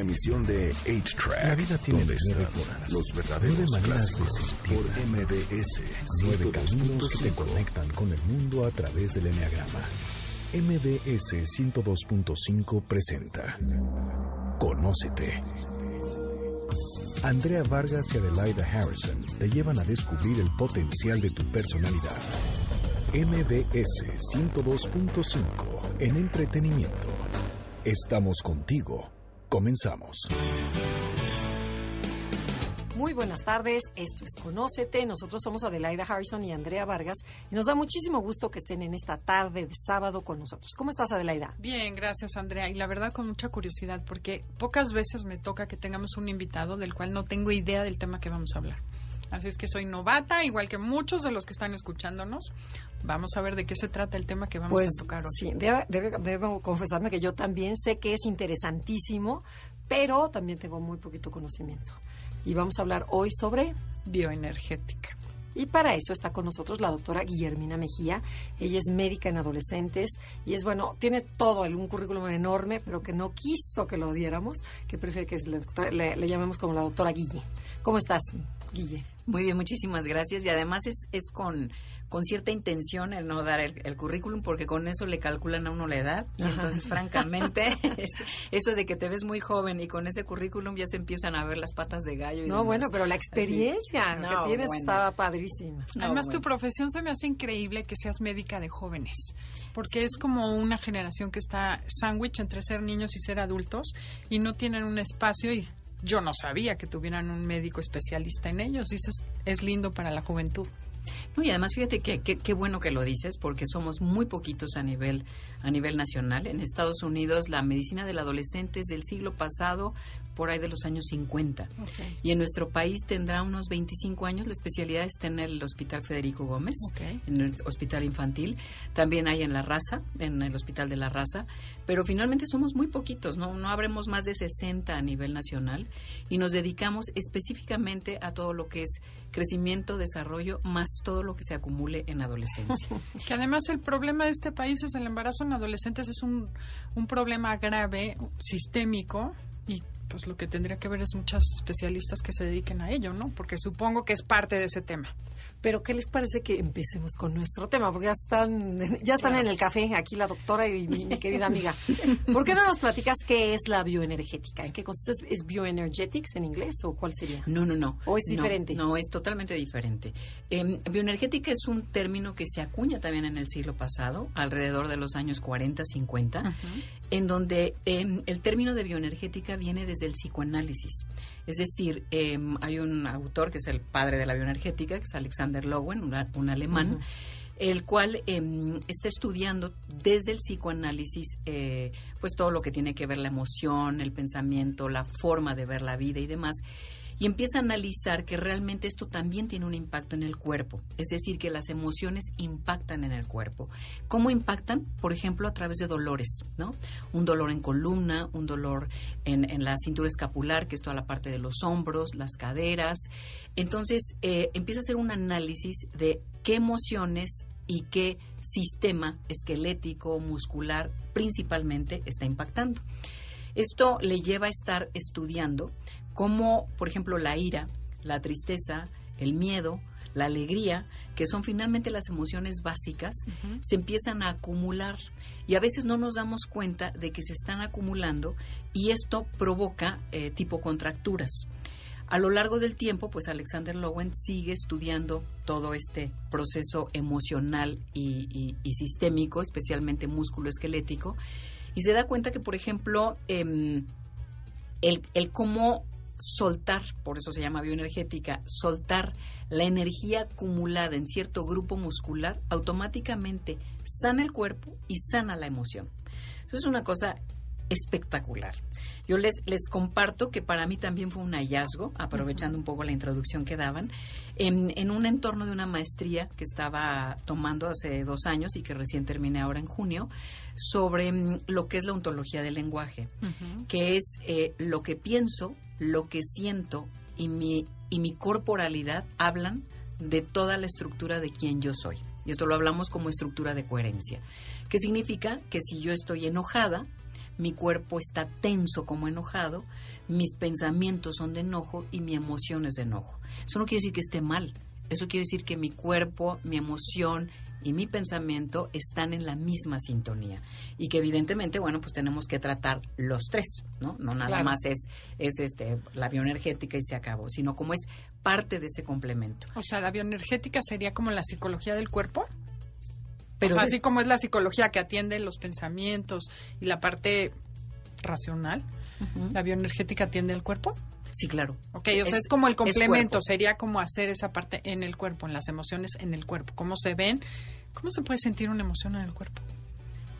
Emisión de. La vida tiene nueve están formas, los verdaderos nueve maneras de sentirla, por MBS Nueve caminos que te 102.5. conectan con el mundo a través del Enneagrama. MBS 102.5 presenta Conócete. Andrea Vargas y Adelaida Harrison te llevan a descubrir el potencial de tu personalidad. MBS 102.5 en entretenimiento. Estamos contigo. Comenzamos. Muy buenas tardes, esto es Conócete, nosotros somos Adelaida Harrison y Andrea Vargas y nos da muchísimo gusto que estén en esta tarde de sábado con nosotros. ¿Cómo estás Adelaida? Bien, gracias Andrea. Y la verdad con mucha curiosidad porque pocas veces me toca que tengamos un invitado del cual no tengo idea del tema que vamos a hablar. Así es que soy novata, igual que muchos de los que están escuchándonos. Vamos a ver de qué se trata el tema que vamos Pues a tocar hoy. sí, debo confesarme que yo también sé que es interesantísimo, pero también tengo muy poquito conocimiento. Y vamos a hablar hoy sobre Bioenergética. Y para eso está con nosotros la doctora Guillermina Mejía. Ella es médica en adolescentes y es, bueno, tiene todo, un currículum enorme, pero que no quiso que lo diéramos, que prefiere que le, le- le llamemos como la doctora Guille. ¿Cómo estás, Guille? Muy bien, muchísimas gracias. Y además es, es con, con cierta intención el no dar el, el currículum, porque con eso le calculan a uno la edad. Y entonces, francamente, es eso de que te ves muy joven y con ese currículum ya se empiezan a ver las patas de gallo. Y No, demás. bueno, pero la experiencia No, que tienes bueno. estaba padrísima. No, Además, tu profesión se me hace increíble que seas médica de jóvenes, porque es como una generación que está sándwich entre ser niños y ser adultos y no tienen un espacio y yo no sabía que tuvieran un médico especialista en ellos y eso es, es lindo para la juventud. No, y además fíjate que qué bueno que lo dices, porque somos muy poquitos a nivel, a nivel nacional. En Estados Unidos la medicina del adolescente es del siglo pasado, por ahí de los años 50. Y en nuestro país tendrá unos 25 años. La especialidad está en el Hospital Federico Gómez, Ok. en el Hospital Infantil. También hay en La Raza, en el Hospital de La Raza. Pero finalmente somos muy poquitos, ¿no? No habremos más de 60 a nivel nacional. Y nos dedicamos específicamente a todo lo que es crecimiento, desarrollo, más todo lo que se acumule en adolescencia. Que además el problema de este país es el embarazo en adolescentes es un, un problema grave, sistémico, y pues lo que tendría que ver es muchos especialistas que se dediquen a ello, ¿no? Porque supongo que es parte de ese tema. Pero, ¿qué les parece que empecemos con nuestro tema? Porque ya están, ya están en el café, aquí la doctora y mi, mi querida amiga. ¿Por qué no nos platicas qué es la bioenergética? ¿En qué consiste? ¿Es bioenergetics en inglés o cuál sería? No, no, no. ¿O es diferente? No, es totalmente diferente. Em, bioenergética es un término que se acuña también en el siglo pasado, alrededor de los años 40, 50, en donde em, el término de bioenergética viene desde el psicoanálisis. Es decir, em, hay un autor que es el padre de la bioenergética, que es Alexander A- un alemán, el cual em, está estudiando desde el psicoanálisis eh, pues todo lo que tiene que ver la emoción, el pensamiento, la forma de ver la vida y demás. Y empieza a analizar que realmente esto también tiene un impacto en el cuerpo, es decir, que las emociones impactan en el cuerpo. ¿Cómo impactan? Por ejemplo, a través de dolores, ¿no? Un dolor en columna, un dolor en, la cintura escapular, que es toda la parte de los hombros, las caderas. Entonces, eh, empieza a hacer un análisis de qué emociones y qué sistema esquelético, muscular, principalmente está impactando. Esto le lleva a estar estudiando cómo, por ejemplo, la ira, la tristeza, el miedo, la alegría, que son finalmente las emociones básicas, se empiezan a acumular y a veces no nos damos cuenta de que se están acumulando y esto provoca eh, tipo contracturas. A lo largo del tiempo, pues Alexander Lowen sigue estudiando todo este proceso emocional y, y- y sistémico, especialmente músculo-esquelético, y se da cuenta que, por ejemplo, em, el, el cómo soltar, por eso se llama bioenergética, soltar la energía acumulada en cierto grupo muscular, automáticamente sana el cuerpo y sana la emoción. Eso es una cosa espectacular. Yo les, les comparto que para mí también fue un hallazgo, aprovechando un poco la introducción que daban, en, en un entorno de una maestría que estaba tomando hace dos años y que recién terminé ahora en junio, sobre mm, lo que es la ontología del lenguaje, que es eh, lo que pienso, lo que siento y mi, y mi corporalidad hablan de toda la estructura de quien yo soy. Y esto lo hablamos como estructura de coherencia. ¿Qué significa? Que si yo estoy enojada, mi cuerpo está tenso como enojado, mis pensamientos son de enojo y mi emoción es de enojo. Eso no quiere decir que esté mal, eso quiere decir que mi cuerpo, mi emoción y mi pensamiento están en la misma sintonía y que evidentemente bueno pues tenemos que tratar los tres no no nada Claro. más es es este la bioenergética y se acabó sino como es parte de ese complemento O sea, la bioenergética sería como la psicología del cuerpo. pero o sea, así como es la psicología que atiende los pensamientos y la parte racional, la bioenergética atiende el cuerpo. Sí claro Ok, o sea, es, como el complemento, sería como hacer esa parte en el cuerpo, en las emociones en el cuerpo. ¿Cómo se ven? ¿Cómo se puede sentir una emoción en el cuerpo?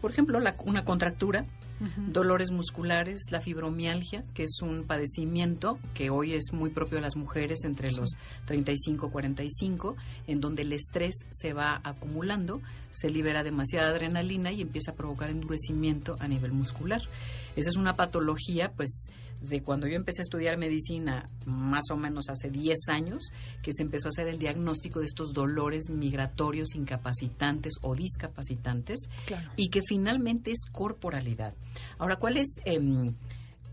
por ejemplo la- una contractura dolores musculares, la fibromialgia, que es un padecimiento que hoy es muy propio de las mujeres entre los 35 y 45, en donde el estrés se va acumulando, se libera demasiada adrenalina y empieza a provocar endurecimiento a nivel muscular. Esa es una patología, pues, de cuando yo empecé a estudiar medicina, más o menos hace 10 años, que se empezó a hacer el diagnóstico de estos dolores migratorios incapacitantes o discapacitantes Claro. y que finalmente es corporalidad. Ahora, ¿cuál es, em,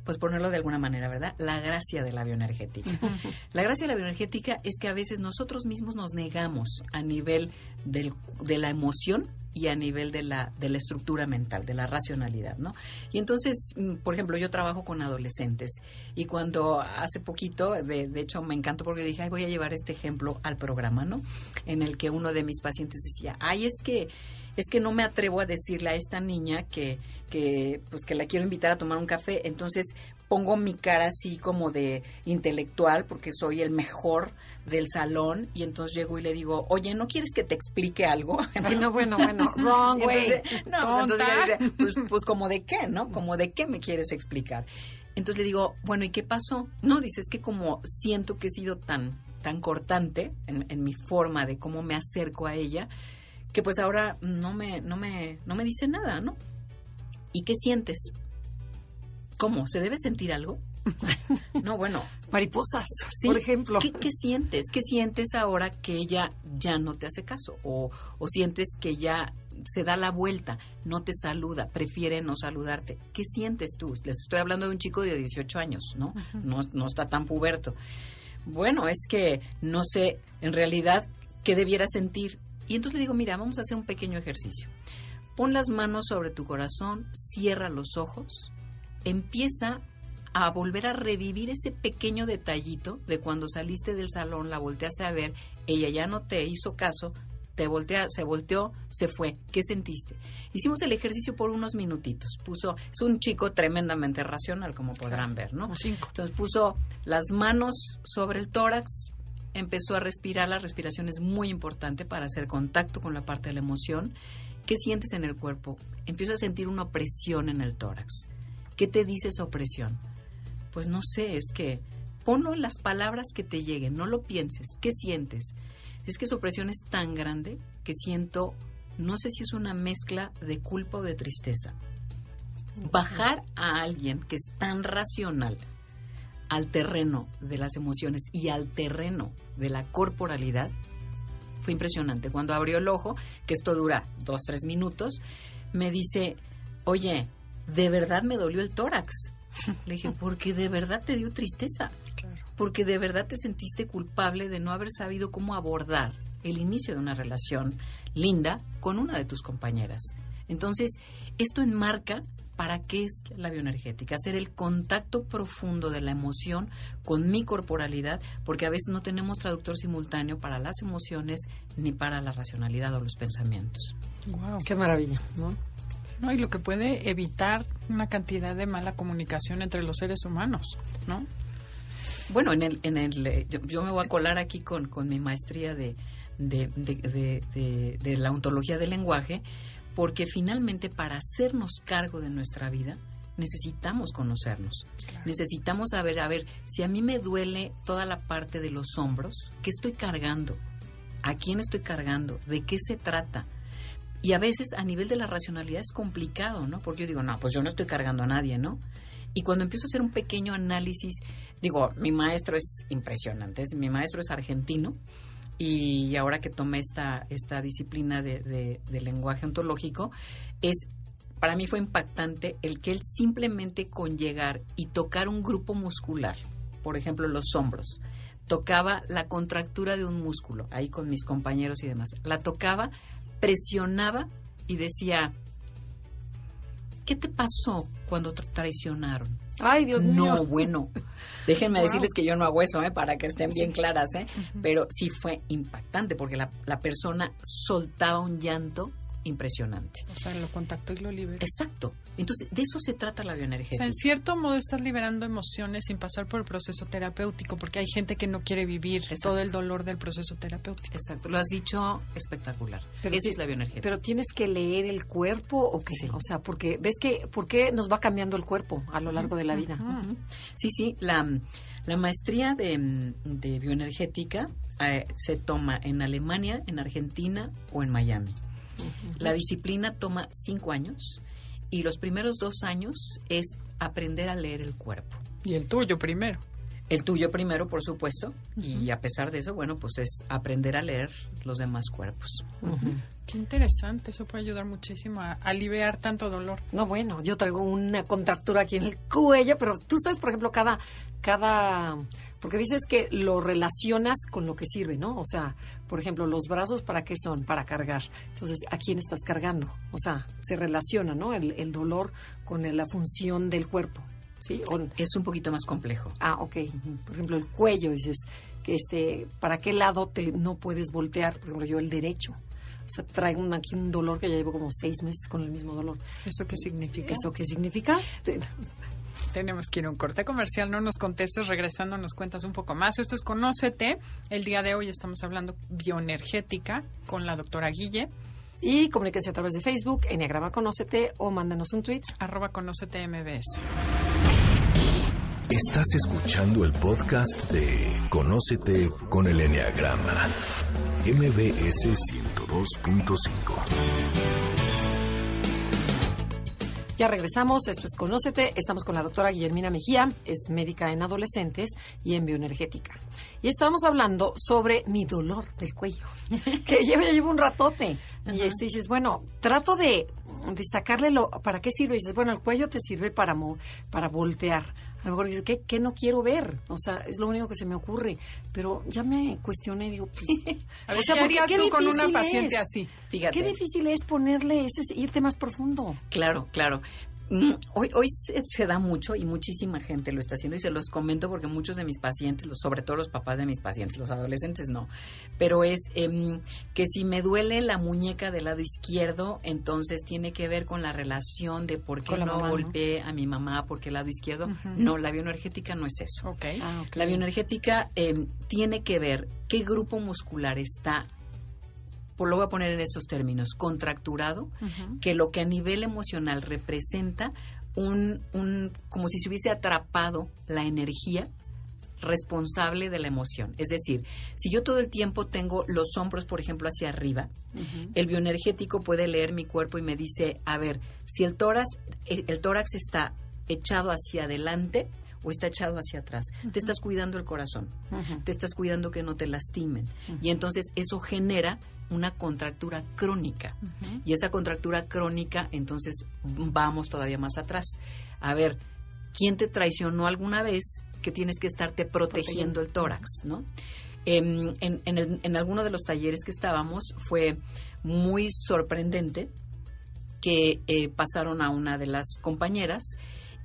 pues ponerlo de alguna manera, verdad? La gracia de la bioenergética. La gracia de la bioenergética es que a veces nosotros mismos nos negamos a nivel del- de la emoción y a nivel de la, de la estructura mental, de la racionalidad, ¿no? Y entonces, mm, por ejemplo, yo trabajo con adolescentes y cuando hace poquito, de, de hecho me encantó porque dije, ay, voy a llevar este ejemplo al programa, ¿no? En el que uno de mis pacientes decía, ay, es que es que no me atrevo a decirle a esta niña que, que, pues que la quiero invitar a tomar un café, entonces pongo mi cara así como de intelectual porque soy el mejor del salón y entonces llego y le digo, oye, ¿no quieres que te explique algo? Ay, no, bueno, bueno, wrong way. entonces, no, pues entonces ella dice, pues, pues como de qué, ¿no? Como de qué me quieres explicar. Entonces le digo, bueno, ¿y qué pasó? No, dice, es que como siento que he sido tan, tan cortante en, en mi forma de cómo me acerco a ella, que pues ahora no me, no me, no me dice nada, ¿no? ¿Y qué sientes? ¿Cómo? ¿Se debe sentir algo? no, bueno, Mariposas, Sí. por ejemplo. ¿Qué, qué sientes? ¿Qué sientes ahora que ella ya no te hace caso? O, o sientes que ya se da la vuelta, no te saluda, prefiere no saludarte. ¿Qué sientes tú? Les estoy hablando de un chico de 18 años, ¿no? No, no está tan puberto. Bueno, es que no sé en realidad qué debiera sentir. Y entonces le digo, mira, vamos a hacer un pequeño ejercicio. Pon las manos sobre tu corazón, cierra los ojos, empieza a volver a revivir ese pequeño detallito de cuando saliste del salón, la volteaste a ver, ella ya no te hizo caso, te voltea, se volteó, se fue. ¿Qué sentiste? Hicimos el ejercicio por unos minutitos. Puso, es un chico tremendamente racional, como podrán ver, ¿no? Cinco. Entonces puso las manos sobre el tórax, empezó a respirar, la respiración es muy importante para hacer contacto con la parte de la emoción. ¿Qué sientes en el cuerpo? Empiezo a sentir una opresión en el tórax. ¿Qué te dice esa opresión? Pues no sé, es que ponlo en las palabras que te lleguen, no lo pienses. ¿Qué sientes? Es que esa opresión es tan grande que siento, no sé si es una mezcla de culpa o de tristeza. Bajar a alguien que es tan racional al terreno de las emociones y al terreno de la corporalidad fue impresionante. Cuando abrió el ojo, que esto dura dos, tres minutos, me dice, oye, de verdad me dolió el tórax. Le dije, porque de verdad te dio tristeza, Claro. porque de verdad te sentiste culpable de no haber sabido cómo abordar el inicio de una relación linda con una de tus compañeras. Entonces, esto enmarca para qué es la bioenergética, hacer el contacto profundo de la emoción con mi corporalidad, porque a veces no tenemos traductor simultáneo para las emociones ni para la racionalidad o los pensamientos. Wow. Qué maravilla, ¿no? No, y lo que puede evitar una cantidad de mala comunicación entre los seres humanos, ¿no? Bueno, en el, en el, eh, yo, yo me voy a colar aquí con, con mi maestría de, de, de- de- de- de la ontología del lenguaje, porque finalmente para hacernos cargo de nuestra vida necesitamos conocernos. Necesitamos saber, a ver, si a mí me duele toda la parte de los hombros, ¿qué estoy cargando? ¿A quién estoy cargando? ¿De qué se trata? Y a veces a nivel de la racionalidad es complicado, ¿no? Porque yo digo, no, pues yo no estoy cargando a nadie, ¿no? Y cuando empiezo a hacer un pequeño análisis, digo, mi maestro es impresionante, es- mi maestro es argentino y ahora que tomé esta, esta disciplina de, de- lenguaje ontológico, es para mí fue impactante el que él simplemente con llegar y tocar un grupo muscular, por ejemplo los hombros, tocaba la contractura de un músculo, ahí con mis compañeros y demás, la tocaba, presionaba y decía, ¿qué te pasó cuando traicionaron? Ay, Dios no, mío. bueno. Déjenme decirles que yo no hago eso, ¿eh? para que estén bien claras, ¿eh? Pero sí fue impactante porque la, la persona soltaba un llanto impresionante. O sea, lo contactó y lo liberó. Exacto. Entonces, de eso se trata la O bioenergética. sea, en cierto modo estás liberando emociones sin pasar por el proceso terapéutico, porque hay gente que no quiere vivir Exacto. todo el dolor del proceso terapéutico. Exacto. Lo has dicho espectacular. Pero Eso es la bioenergética. Pero tienes que leer el cuerpo o qué? Sí. O sea, porque ves que por qué nos va cambiando el cuerpo a lo largo de la vida. Sí, sí, la, la maestría de, de bioenergética eh, se toma en Alemania, en Argentina o en Miami. La disciplina toma cinco años y los primeros dos años es aprender a leer el cuerpo. Y el tuyo primero. El tuyo primero, por supuesto, y a pesar de eso, bueno, pues es aprender a leer los demás cuerpos. Qué interesante, eso puede ayudar muchísimo a aliviar tanto dolor. No, bueno, yo traigo una contractura aquí en el cuello, pero tú sabes, por ejemplo, cada, cada, porque dices que lo relacionas con lo que sirve, ¿no? O sea, por ejemplo, los brazos, ¿para qué son? Para cargar. Entonces, ¿a quién estás cargando? O sea, se relaciona, ¿no? El, el dolor con la función del cuerpo, ¿sí? O- Es un poquito más complejo. ah, ok. Por ejemplo, el cuello, dices, que este, ¿para qué lado te no puedes voltear? Por ejemplo, yo el derecho. O sea, traigo un- aquí un dolor que ya llevo como seis meses con el mismo dolor. ¿Eso qué significa? ¿Eso qué significa? Te- Tenemos que ir a un corte comercial, no nos contestes, regresando nos cuentas un poco más. Esto es Conócete. El día de hoy estamos hablando bioenergética con la doctora Guille, Y comuníquense a través de Facebook, Enneagrama Conócete o mándanos un tweet. arroba Conócete MBS. Estás escuchando el podcast de Conócete con el Enneagrama. MBS 102.5. Ya regresamos, esto es Conócete, estamos con la doctora Guillermina Mejía, es médica en adolescentes y en bioenergética. Y estamos hablando sobre mi dolor del cuello, que llevo, ya llevo un ratote. Y este dices, bueno, trato de, de sacarle lo, ¿para qué sirve? Y dices, bueno, el cuello te sirve para, mo- para voltear. Lo mejor dices, ¿qué, ¿qué no quiero ver? O sea, es lo único que se me ocurre. Pero ya me cuestioné y digo, pues... A ver, o sea, ¿qué harías tú con una paciente es. así? Fíjate. Qué difícil es ponerle ese, irte más profundo. Claro, claro. Mm, Hoy, hoy se, se da mucho y muchísima gente lo está haciendo y se los comento porque muchos de mis pacientes, los- sobre todo los papás de mis pacientes, los adolescentes no, pero es em, que si me duele la muñeca del lado izquierdo, entonces tiene que ver con la relación de por qué no mamá, ¿no? golpeé a mi mamá porque el lado izquierdo. No, la bioenergética no es eso. Ah. La bioenergética em, tiene que ver qué grupo muscular está, por lo voy a poner en estos términos, contracturado, que lo que a nivel emocional representa un, un, como si se hubiese atrapado la energía responsable de la emoción. Es decir, si yo todo el tiempo tengo los hombros, por ejemplo, hacia arriba, el bioenergético puede leer mi cuerpo y me dice, a ver, si el tórax, el, el tórax está echado hacia adelante o está echado hacia atrás, te estás cuidando el corazón, te estás cuidando que no te lastimen. Y entonces eso genera una contractura crónica. Y esa contractura crónica, entonces vamos todavía más atrás. A ver, ¿quién te traicionó alguna vez que tienes que estarte protegiendo el tórax, ¿no? En, en, en, el- en alguno de los talleres que estábamos fue muy sorprendente que eh, pasaron a una de las compañeras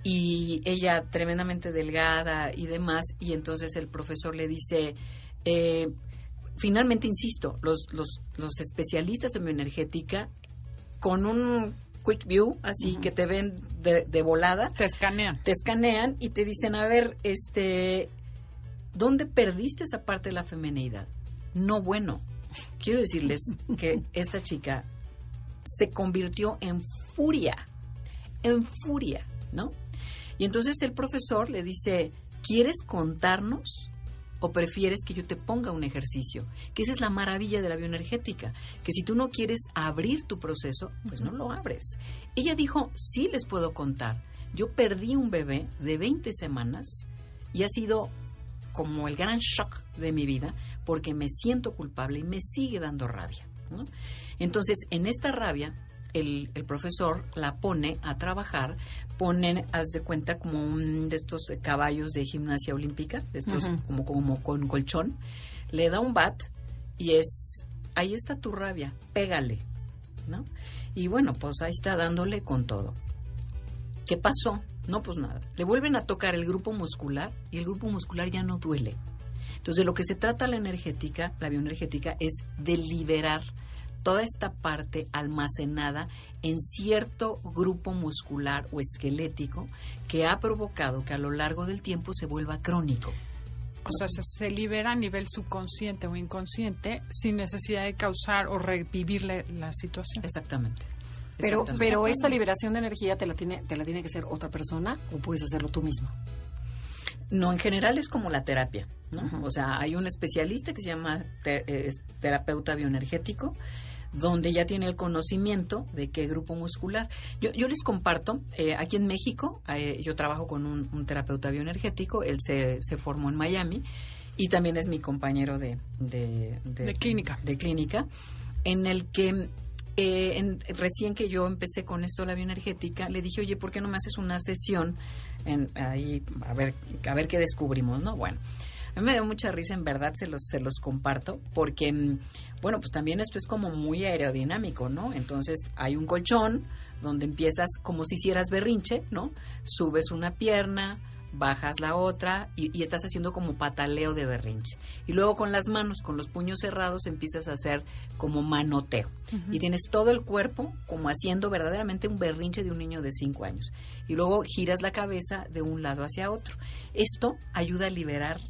y ella tremendamente delgada y demás y entonces el profesor le dice eh, finalmente insisto los, los, los especialistas en bioenergética con un quick view así que te ven de, de volada Te escanean. te escanean y te dicen, a ver, este, ¿dónde perdiste esa parte de la femenidad? No, bueno, quiero decirles que esta chica se convirtió en furia, en furia, ¿no? Y entonces el profesor le dice, ¿quieres contarnos? ¿O prefieres que yo te ponga un ejercicio? Que esa es la maravilla de la bioenergética, que si tú no quieres abrir tu proceso, pues no lo abres. Ella dijo, sí les puedo contar. Yo perdí un bebé de 20 semanas y ha sido como el gran shock de mi vida porque me siento culpable y me sigue dando rabia. ¿no? Entonces, en esta rabia, el, el profesor la pone a trabajar, ponen, haz de cuenta, como un de estos caballos de gimnasia olímpica, de estos como, como con colchón, le da un bat y es, ahí está tu rabia, pégale, ¿no? Y bueno, pues ahí está dándole con todo. ¿Qué pasó? No, pues nada. Le vuelven a tocar el grupo muscular y el grupo muscular ya no duele. Entonces, de lo que se trata la energética, la bioenergética, es de liberar toda esta parte almacenada en cierto grupo muscular o esquelético que ha provocado que a lo largo del tiempo se vuelva crónico. O sea, se, libera a nivel subconsciente o inconsciente sin necesidad de causar o revivir la, la situación. Exactamente. Pero, pero esta liberación de energía te la tiene, te la tiene que hacer otra persona o puedes hacerlo tú mismo. No, en general es como la terapia, ¿no? O sea, hay un especialista que se llama eh, terapeuta bioenergético donde ya tiene el conocimiento de qué grupo muscular. Yo, yo les comparto, eh, aquí en México, eh, yo trabajo con un, terapeuta bioenergético, él se, se, formó en Miami y también es mi compañero de, de, clínica. De clínica, en el que eh, recién que yo empecé con esto la bioenergética, le dije, oye, ¿por qué no me haces una sesión en, ahí a ver, a ver qué descubrimos, ¿no? Bueno, a mí me dio mucha risa, en verdad se los, se los comparto, porque, mm, bueno, pues también esto es como muy aerodinámico, ¿no? Entonces hay un colchón donde empiezas como si hicieras berrinche, ¿no? Subes una pierna, bajas la otra y, estás haciendo como pataleo de berrinche. Y luego con las manos, con los puños cerrados, empiezas a hacer como manoteo. Y tienes todo el cuerpo como haciendo verdaderamente un berrinche de un niño de 5 años. Y luego giras la cabeza de un lado hacia otro. Esto ayuda a liberar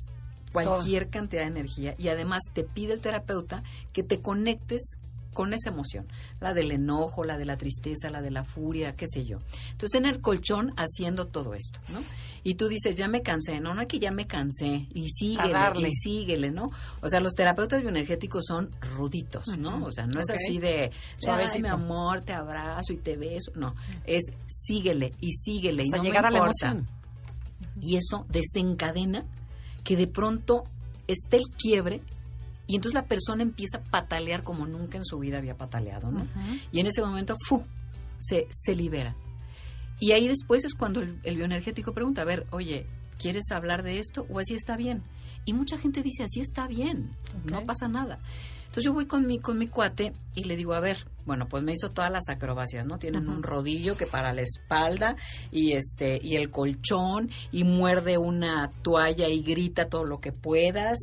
cualquier cantidad de energía y además te pide el terapeuta que te conectes con esa emoción, la del enojo, la de la tristeza, la de la furia, qué sé yo. Entonces, tener colchón haciendo todo esto, ¿no? Y tú dices, ya me cansé, no, no es que ya me cansé, y síguele, y síguele, ¿no? O sea, los terapeutas bioenergéticos son ruditos, ¿no? O sea, no es así de, sabes, mi amor, te abrazo y te beso, no, es síguele y síguele, y no llegar a la emoción. Y eso desencadena que de pronto esté el quiebre y entonces la persona empieza a patalear como nunca en su vida había pataleado, ¿no? Y en ese momento, ¡fu! Se, se libera. Y ahí después es cuando el, bioenergético pregunta, a ver, oye, ¿quieres hablar de esto o así está bien? Y mucha gente dice, así está bien, no pasa nada. Entonces yo voy con mi, con mi cuate y le digo, a ver, bueno, pues me hizo todas las acrobacias, ¿no? Tienen un rodillo que para la espalda y este y el colchón y muerde una toalla y grita todo lo que puedas.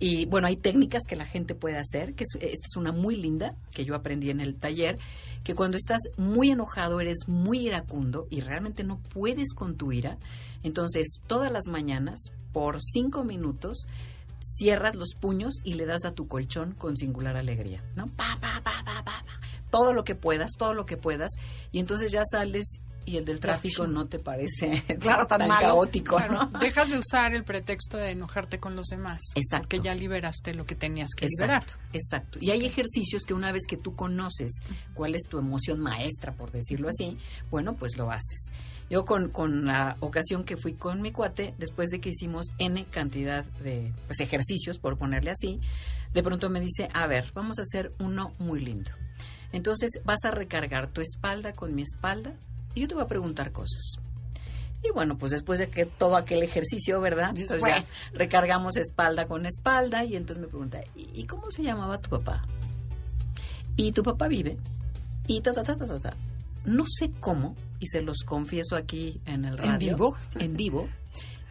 Y bueno, hay técnicas que la gente puede hacer, que esta es una muy linda que yo aprendí en el taller, que cuando estás muy enojado eres muy iracundo y realmente no puedes con tu ira, entonces todas las mañanas por cinco minutos cierras los puños y le das a tu colchón con singular alegría, ¿no? Pa, pa, pa, pa, pa, todo lo que puedas, todo lo que puedas, y entonces ya sales y el del tráfico no te parece claro, tan, caótico, ¿no? Dejas de usar el pretexto de enojarte con los demás. Exacto. Porque ya liberaste lo que tenías que liberar. Exacto. Y hay ejercicios que una vez que tú conoces cuál es tu emoción maestra, por decirlo así, bueno, pues lo haces. Yo con, con la ocasión que fui con mi cuate, después de que hicimos N cantidad de pues, ejercicios, por ponerle así, de pronto me dice, a ver, vamos a hacer uno muy lindo. Entonces vas a recargar tu espalda con mi espalda y yo te voy a preguntar cosas. Y bueno, pues después de que todo aquel ejercicio, ¿verdad? Entonces ya recargamos espalda con espalda y entonces me pregunta, ¿y, cómo se llamaba tu papá? Y tu papá vive. Y ta, ta, ta, ta, ta, ta. No sé cómo, y se los confieso aquí en el radio. ¿En vivo? En vivo,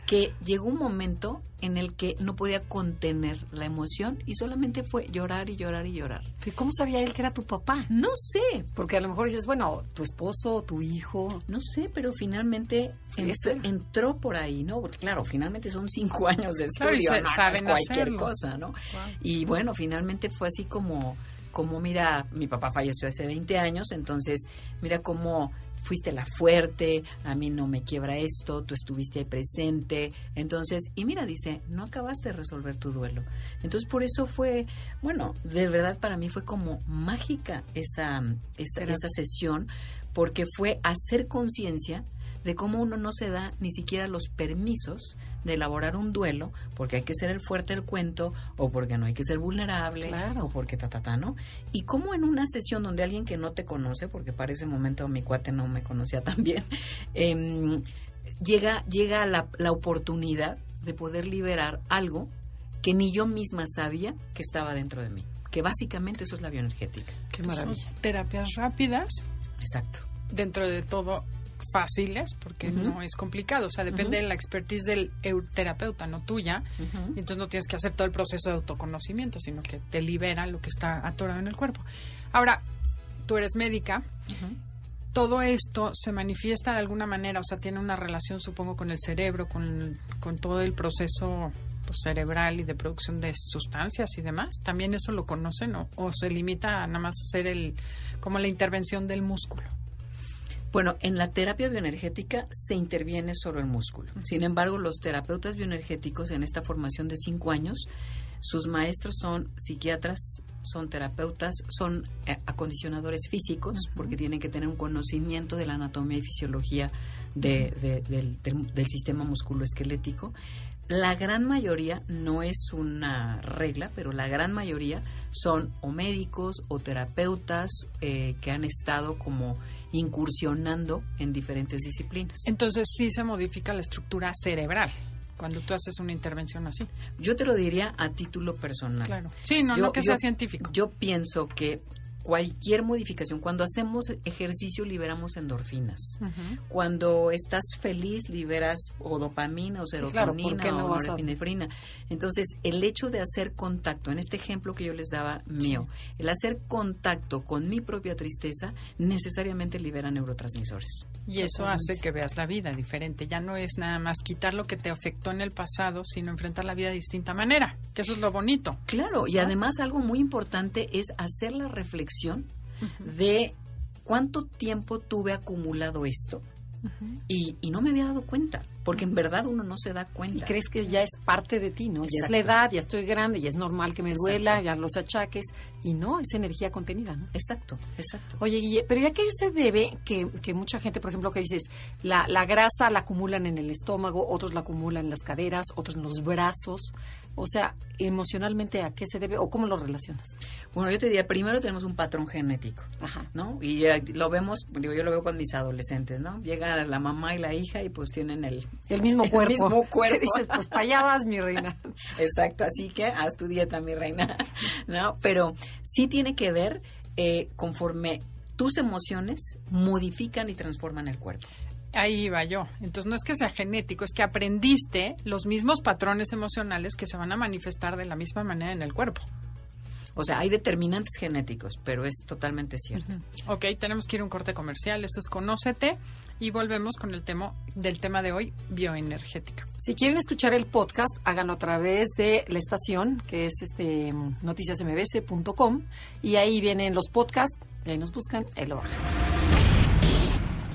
que llegó un momento en el que no podía contener la emoción y solamente fue llorar y llorar y llorar. ¿Y cómo sabía él que era tu papá? No sé. Porque a lo mejor dices, bueno, tu esposo, tu hijo. No sé, pero finalmente entró, por ahí, ¿no? Porque claro, finalmente son cinco años de estudio, no, saben cualquier cosa, ¿no? Y bueno, finalmente fue así como como mira, mi papá falleció hace 20 años, entonces mira cómo fuiste la fuerte, a mí no me quiebra esto, tú estuviste ahí presente. Entonces, y mira, dice, no acabaste de resolver tu duelo. Entonces, por eso fue, bueno, de verdad para mí fue como mágica esa, esa, esa sesión, porque fue hacer conciencia de cómo uno no se da ni siquiera los permisos de elaborar un duelo porque hay que ser el fuerte del cuento o porque no hay que ser vulnerable Claro. o porque ta, ta, ta, ¿no? Y cómo en una sesión donde alguien que no te conoce, porque para ese momento mi cuate no me conocía tan bien, em, llega, llega la, la oportunidad de poder liberar algo que ni yo misma sabía que estaba dentro de mí. Que básicamente eso es la bioenergética. Qué Son maravilla. terapias rápidas, Exacto. dentro de todo fáciles, porque no es complicado. O sea, depende de la expertise del eu- terapeuta, no tuya. Entonces no tienes que hacer todo el proceso de autoconocimiento, sino que te libera lo que está atorado en el cuerpo. Ahora, tú eres médica. Todo esto se manifiesta de alguna manera, o sea, tiene una relación, supongo, con el cerebro, con, con todo el proceso pues, cerebral y de producción de sustancias y demás. ¿También eso lo conocen o, o se limita a nada más hacer el, como la intervención del músculo? Bueno, en la terapia bioenergética se interviene solo el músculo. Sin embargo, los terapeutas bioenergéticos en esta formación de cinco años, sus maestros son psiquiatras, son terapeutas, son eh, acondicionadores físicos, porque tienen que tener un conocimiento de la anatomía y fisiología de- de- del, del- del sistema musculoesquelético. La gran mayoría, no es una regla, pero la gran mayoría son o médicos o terapeutas eh, que han estado como incursionando en diferentes disciplinas. Entonces sí se modifica la estructura cerebral cuando tú haces una intervención así. Yo te lo diría a título personal. Claro. Sí, no, Yo- no que yo- sea científico. Yo pienso que cualquier modificación, cuando hacemos ejercicio liberamos endorfinas. Cuando estás feliz liberas o dopamina o Sí, claro, serotonina ¿por qué no o a- norepinefrina. Entonces, el hecho de hacer contacto, en este ejemplo que yo les daba mío, el hacer contacto con mi propia tristeza necesariamente libera neurotransmisores. Y eso hace que veas la vida diferente. Ya no es nada más quitar lo que te afectó en el pasado, sino enfrentar la vida de distinta manera. Que eso es lo bonito. Claro, y además algo muy importante es hacer la reflexión de cuánto tiempo tuve acumulado esto y, y no me había dado cuenta, porque en verdad uno no se da Y cuenta. crees que ya es parte de ti, ¿no? Ya es la edad, ya estoy grande, ya es normal que me Exacto. duela, ya los achaques. Y no, es energía contenida, ¿no? Exacto, exacto. Oye, Guille, pero ¿ya qué se debe que, que mucha gente, por ejemplo, que dices, la, la grasa la acumulan en el estómago, otros la acumulan en las caderas, otros en los brazos? O sea, emocionalmente, ¿a qué se debe o cómo lo relacionas? Bueno, yo te diría, primero tenemos un patrón genético. Ajá. ¿no? Y lo vemos, digo, yo lo veo con mis adolescentes, ¿no? Llega la mamá y la hija y pues tienen el, El mismo el cuerpo. mismo cuerpo. Dices, pues para allá vas, mi reina. Exacto, así que haz tu dieta, mi reina, ¿no? Pero sí tiene que ver eh, conforme tus emociones modifican y transforman el cuerpo. Ahí iba yo. Entonces no es que sea genético, es que aprendiste los mismos patrones emocionales que se van a manifestar de la misma manera en el cuerpo. O sea, hay determinantes genéticos, pero es totalmente cierto. Ok, tenemos que ir a un corte comercial. Esto es Conócete y volvemos con el tema del tema de hoy, bioenergética. Si quieren escuchar el podcast, háganlo a través de la estación, que es este noticiasmbs.com, y ahí vienen los podcasts, y ahí nos buscan, y lo bajan.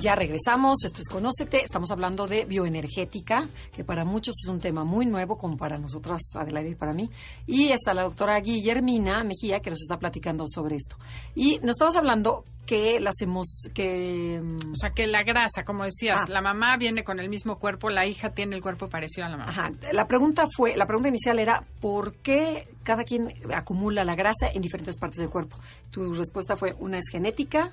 Ya regresamos, esto es Conócete, estamos hablando de bioenergética, que para muchos es un tema muy nuevo, como para nosotras, Adelaide y para mí. Y está la doctora Guillermina Mejía, que nos está platicando sobre esto. Y nos estamos hablando que las hemos, que... mm, O sea, que la grasa, como decías, Ah. la mamá viene con el mismo cuerpo, la hija tiene el cuerpo parecido a la mamá. Ajá, la pregunta fue, la pregunta inicial era, ¿por qué cada quien acumula la grasa en diferentes partes del cuerpo? Tu respuesta fue, una es genética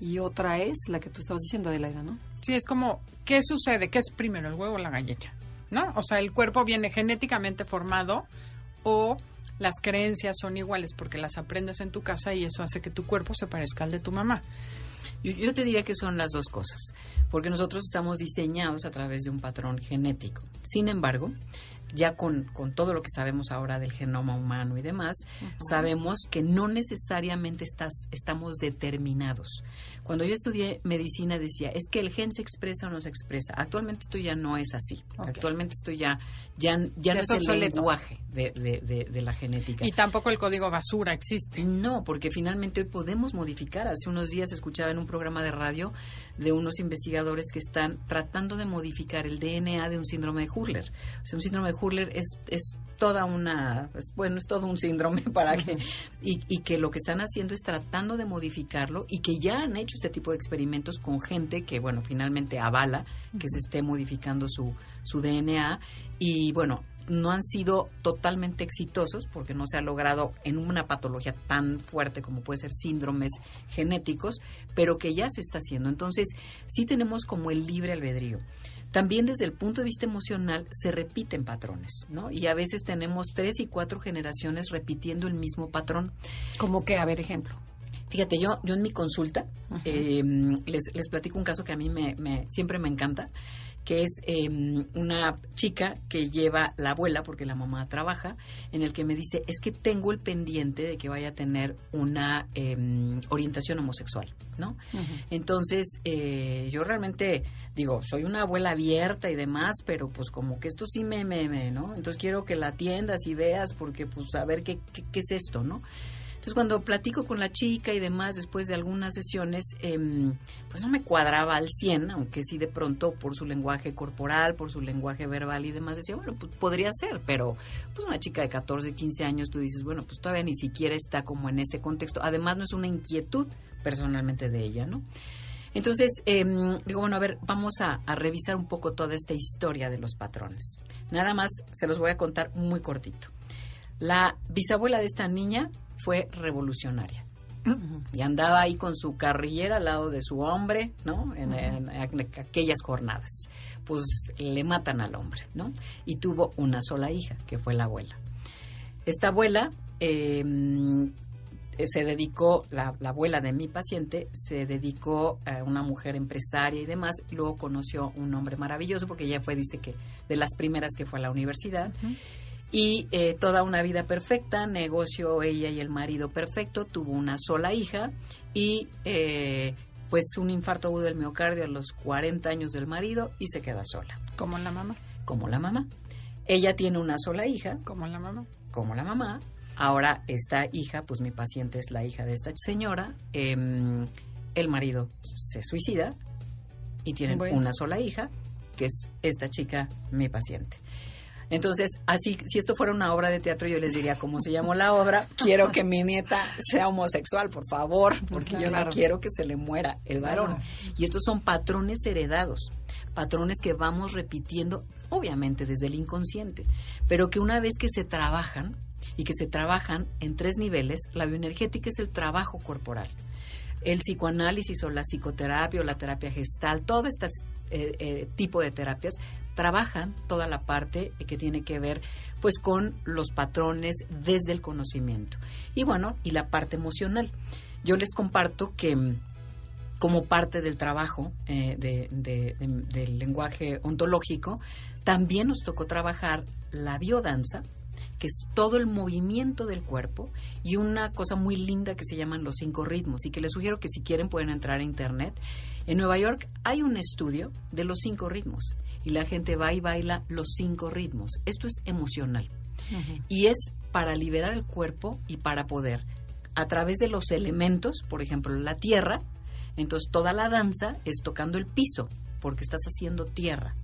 y otra es la que tú estabas diciendo, Adelaida, ¿no? Sí, es como, ¿qué sucede? ¿Qué es primero, el huevo o la gallina? ¿No? O sea, el cuerpo viene genéticamente formado o las creencias son iguales porque las aprendes en tu casa y eso hace que tu cuerpo se parezca al de tu mamá. Yo, yo te diría que son las dos cosas, porque nosotros estamos diseñados a través de un patrón genético. Sin embargo, ya con, con todo lo que sabemos ahora del genoma humano y demás, sabemos que no necesariamente estás, estamos determinados. Cuando yo estudié medicina decía, es que el gen se expresa o no se expresa. Actualmente esto ya no es así. Actualmente esto ya, ya, ya, Ya no es el lenguaje de, de- de- de la genética. Y tampoco el código basura existe. No, porque finalmente hoy podemos modificar. Hace unos días escuchaba en un programa de radio de unos investigadores que están tratando de modificar el DNA de un síndrome de Hurler. O sea, un síndrome de Hurler es, es toda una, es- bueno, es todo un síndrome para que, y, y que lo que están haciendo es tratando de modificarlo y que ya han hecho este tipo de experimentos con gente que, bueno, finalmente avala que se esté modificando su, su DNA y, bueno, no han sido totalmente exitosos porque no se ha logrado en una patología tan fuerte como puede ser síndromes genéticos, pero que ya se está haciendo. Entonces, sí tenemos como el libre albedrío. También desde el punto de vista emocional se repiten patrones, ¿no? Y a veces tenemos tres y cuatro generaciones repitiendo el mismo patrón. Como que, a ver, ejemplo. Fíjate, yo, yo en mi consulta eh, les, les platico un caso que a mí me, me- siempre me encanta, que es eh, una chica que lleva la abuela, porque la mamá trabaja, en el que me dice, es que tengo el pendiente de que vaya a tener una eh, orientación homosexual, ¿no? Entonces, eh, yo realmente digo, soy una abuela abierta y demás, pero pues como que esto sí me, me, me, ¿no? Entonces quiero que la atiendas y veas, porque pues a ver qué, qué, qué es esto, ¿no? Entonces, cuando platico con la chica y demás, después de algunas sesiones, em, pues no me cuadraba al 100, aunque sí de pronto por su lenguaje corporal, por su lenguaje verbal y demás, decía, bueno, pues podría ser, pero pues una chica de 14, 15 años, tú dices, bueno, pues todavía ni siquiera está como en ese contexto. Además, no es una inquietud personalmente de ella, ¿no? Entonces, em, digo, bueno, a ver, vamos a revisar un poco toda esta historia de los patrones. Nada más se los voy a contar muy cortito. La bisabuela de esta niña fue revolucionaria. Y andaba ahí con su carrillera al lado de su hombre, ¿no? En, en aquellas jornadas. Pues le matan al hombre, ¿no? Y tuvo una sola hija, que fue la abuela. Esta abuela eh, se dedicó, la, la abuela de mi paciente, se dedicó a una mujer empresaria y demás. Luego conoció un hombre maravilloso, porque ella fue, dice que, de las primeras que fue a la universidad. Y eh, toda una vida perfecta, negocio ella y el marido perfecto, tuvo una sola hija y eh, pues un infarto agudo del miocardio a los 40 años del marido y se queda sola, Como la mamá. como la mamá. Ella tiene una sola hija, Como la mamá. como la mamá. Ahora esta hija, pues mi paciente es la hija de esta señora. em, el marido se suicida y tienen Bueno. una sola hija, que es esta chica, mi paciente. Entonces, así, si esto fuera una obra de teatro, yo les diría cómo se llamó la obra. Quiero que mi nieta sea homosexual, por favor, porque yo no quiero que se le muera el varón. Claro. Y estos son patrones heredados, patrones que vamos repitiendo, obviamente desde el inconsciente, pero que una vez que se trabajan, y que se trabajan en tres niveles, la bioenergética es el trabajo corporal. El psicoanálisis o la psicoterapia o la terapia gestal, todo este eh, eh, tipo de terapias trabajan toda la parte que tiene que ver pues con los patrones desde el conocimiento. Y bueno, y la parte emocional. Yo les comparto que mm, como parte del trabajo eh, de- de- de- del lenguaje ontológico, también nos tocó trabajar la biodanza, que es todo el movimiento del cuerpo, y una cosa muy linda que se llaman los cinco ritmos, y que les sugiero que si quieren pueden entrar a internet. En Nueva York hay un estudio de los cinco ritmos, y la gente va y baila los cinco ritmos. Esto es emocional y es para liberar el cuerpo y para poder, a través de los elementos, por ejemplo, la tierra, entonces toda la danza es tocando el piso, porque estás haciendo tierra.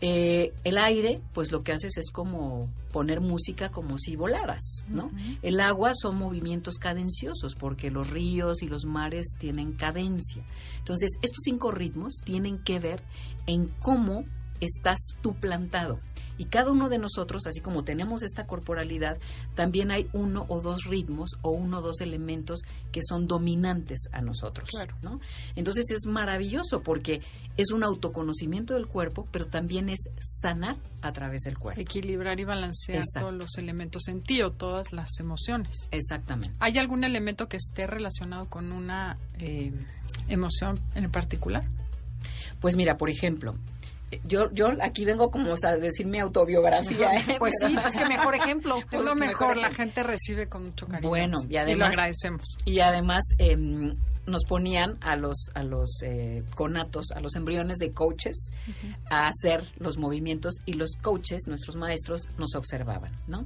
Eh, el aire, pues lo que haces es como poner música como si volaras, ¿no? El agua son movimientos cadenciosos porque los ríos y los mares tienen cadencia. Entonces, estos cinco ritmos tienen que ver en cómo estás tú plantado. Y cada uno de nosotros, así como tenemos esta corporalidad, también hay uno o dos ritmos o uno o dos elementos que son dominantes a nosotros. Claro. ¿no? Entonces es maravilloso porque es un autoconocimiento del cuerpo, pero también es sanar a través del cuerpo. Equilibrar y balancear Exacto. todos los elementos en ti o todas las emociones. Exactamente. ¿Hay algún elemento que esté relacionado con una eh, emoción en particular? Pues mira, por ejemplo, yo, yo aquí vengo como o sea, a decir mi autobiografía. ¿eh? Pues sí, pues qué mejor ejemplo. es lo mejor mejor, la gente recibe con mucho cariño. Bueno, y lo además- agradecemos. Y además em, nos ponían a los a los eh, conatos, a los embriones de coaches a hacer los movimientos y los coaches, nuestros maestros, nos observaban, ¿no?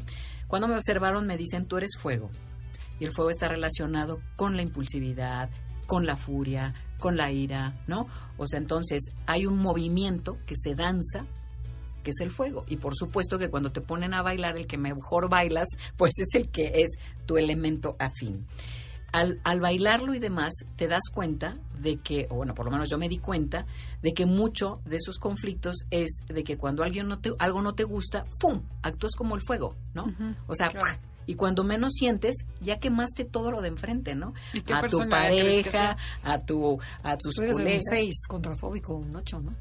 Cuando me observaron me dicen, tú eres fuego. Y el fuego está relacionado con la impulsividad, con la furia, con la ira, ¿no? O sea, entonces hay un movimiento que se danza que es el fuego. Y por supuesto que cuando te ponen a bailar, el que mejor bailas, pues es el que es tu elemento afín. Al, al, bailarlo y demás, te das cuenta de que, o bueno, por lo menos yo me di cuenta, de que mucho de esos conflictos es de que cuando alguien no te, algo no te gusta, ¡pum! actúas como el fuego, ¿no? O sea, y cuando menos sientes, ya quemaste todo lo de enfrente, ¿no? a tu pareja, a tu a tus colegas. un 6 contrafóbico, un 8, ¿no?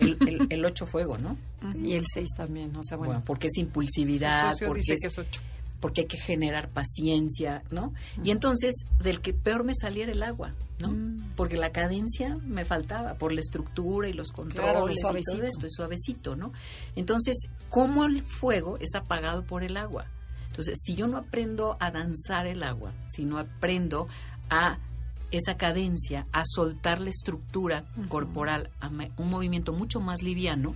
El, el, 8 fuego, ¿no? Y el 6 también, o sea, bueno. bueno porque es impulsividad, porque dice es, que es 8 porque hay que generar paciencia, ¿no? Y entonces, del que peor me saliera el agua, ¿no? Mm. Porque la cadencia me faltaba, por la estructura y los controles y todo esto, es suavecito, ¿no? Entonces, ¿cómo el fuego es apagado por el agua? Entonces, si yo no aprendo a danzar el agua, si no aprendo a esa cadencia, a soltar la estructura corporal, a un movimiento mucho más liviano,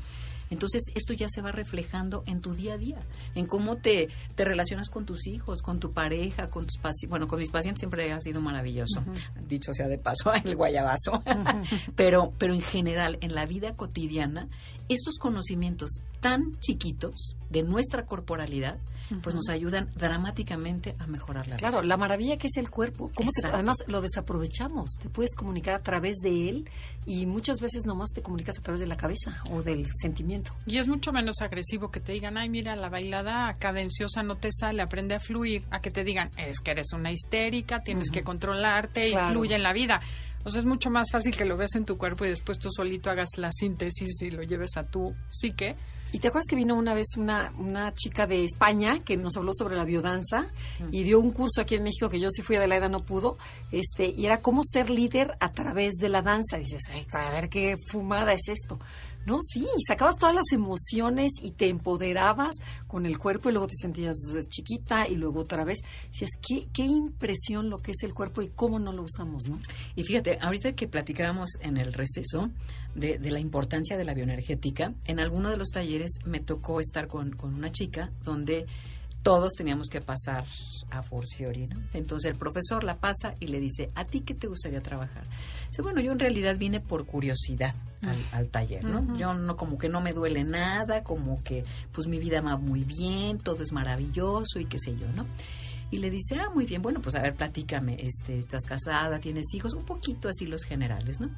entonces, esto ya se va reflejando en tu día a día, en cómo te, te relacionas con tus hijos, con tu pareja, con tus pacientes. Bueno, con mis pacientes siempre ha sido maravilloso, dicho sea de paso, el guayabazo. pero, pero en general, en la vida cotidiana, estos conocimientos tan chiquitos de nuestra corporalidad, pues nos ayudan dramáticamente a mejorar la vida. Claro, la maravilla que es el cuerpo. ¿Cómo además lo desaprovechamos. Te puedes comunicar a través de él y muchas veces nomás te comunicas a través de la cabeza o del sentimiento. Y es mucho menos agresivo que te digan, ay, mira, la bailada cadenciosa no te sale, aprende a fluir, a que te digan, es que eres una histérica, tienes que controlarte y fluye en la vida. O sea, es mucho más fácil que lo veas en tu cuerpo y después tú solito hagas la síntesis y lo lleves a tu psique ¿Y te acuerdas que vino una vez una, una chica de España que nos habló sobre la biodanza y dio un curso aquí en México que yo sí fui, Adelaida no pudo, este, y era cómo ser líder a través de la danza. dices, ay, a ver qué fumada es esto. No, sí, sacabas todas las emociones y te empoderabas con el cuerpo y luego te sentías chiquita y luego otra vez. Dices, qué, qué impresión lo que es el cuerpo y cómo no lo usamos, ¿no? Y fíjate, ahorita que platicábamos en el receso de, de la importancia de la bioenergética, en alguno de los talleres me tocó estar con, con una chica donde todos teníamos que pasar a forciori, ¿no? Entonces el profesor la pasa y le dice, ¿a ti qué te gustaría trabajar? Dice, bueno, yo en realidad vine por curiosidad al, taller, ¿no? Yo no, como que no me duele nada, como que pues mi vida va muy bien, todo es maravilloso y qué sé yo, ¿no? Y le dice, ah, muy bien, bueno, pues a ver, platícame, este, ¿estás casada? ¿Tienes hijos? Un poquito así los generales, ¿no?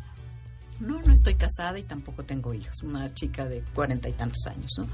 No, no estoy casada y tampoco tengo hijos, una chica de cuarenta y tantos años, ¿no?